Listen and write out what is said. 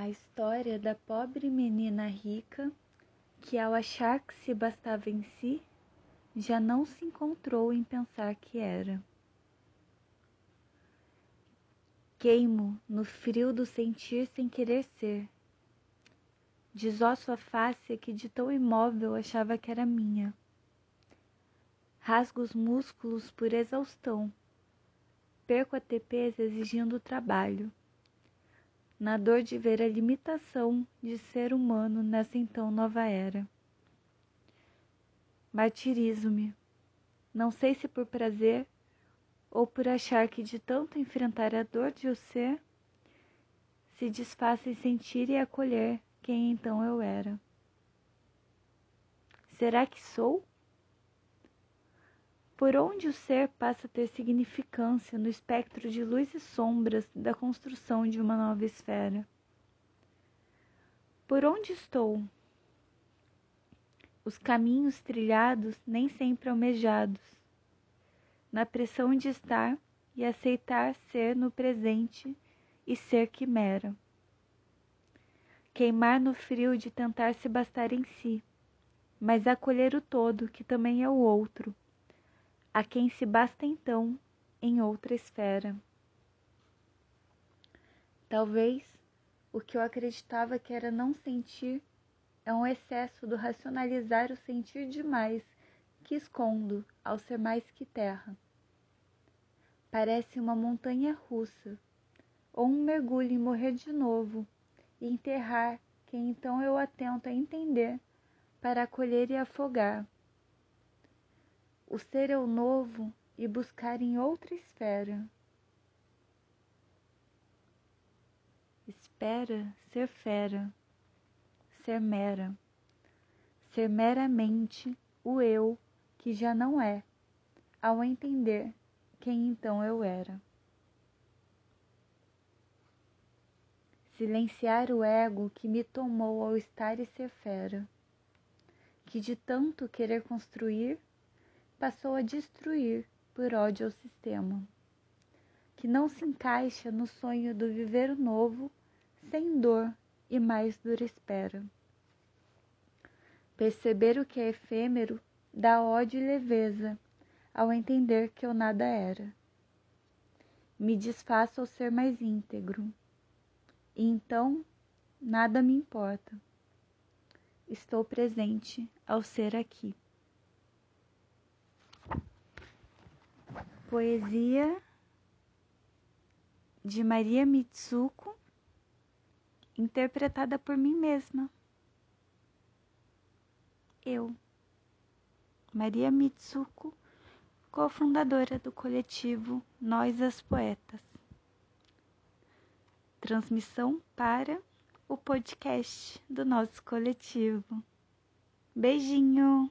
A história da pobre menina rica que, ao achar que se bastava em si, já não se encontrou em pensar que era. Queimo no frio do sentir sem querer ser. Desosso a face que de tão imóvel achava que era minha. Rasgo os músculos por exaustão. Perco a TPs exigindo trabalho na dor de ver a limitação de ser humano nessa então nova era. Martirizo-me, não sei se por prazer ou por achar que de tanto enfrentar a dor de o ser, se desfaz em sentir e acolher quem então eu era. Será que sou? Por onde o ser passa a ter significância no espectro de luz e sombras da construção de uma nova esfera. Por onde estou? Os caminhos trilhados nem sempre almejados, na pressão de estar e aceitar ser no presente e ser quimera. Queimar no frio de tentar se bastar em si, mas acolher o todo que também é o outro a quem se basta então em outra esfera. Talvez o que eu acreditava que era não sentir é um excesso do racionalizar o sentir demais que escondo ao ser mais que terra. Parece uma montanha russa, ou um mergulho em morrer de novo e enterrar quem então eu atento a entender para acolher e afogar o ser é o novo e buscar em outra esfera. Espera ser fera, ser mera, ser meramente o eu que já não é, ao entender quem então eu era. Silenciar o ego que me tomou ao estar e ser fera, que de tanto querer construir passou a destruir por ódio ao sistema, que não se encaixa no sonho do viver novo sem dor e mais dura espera. Perceber o que é efêmero dá ódio e leveza ao entender que eu nada era. Me desfaço ao ser mais íntegro, e então nada me importa. Estou presente ao ser aqui. Poesia de Maria Mitsuko, interpretada por mim mesma. Eu, Maria Mitsuko, cofundadora do coletivo Nós as Poetas. Transmissão para o podcast do nosso coletivo. Beijinho!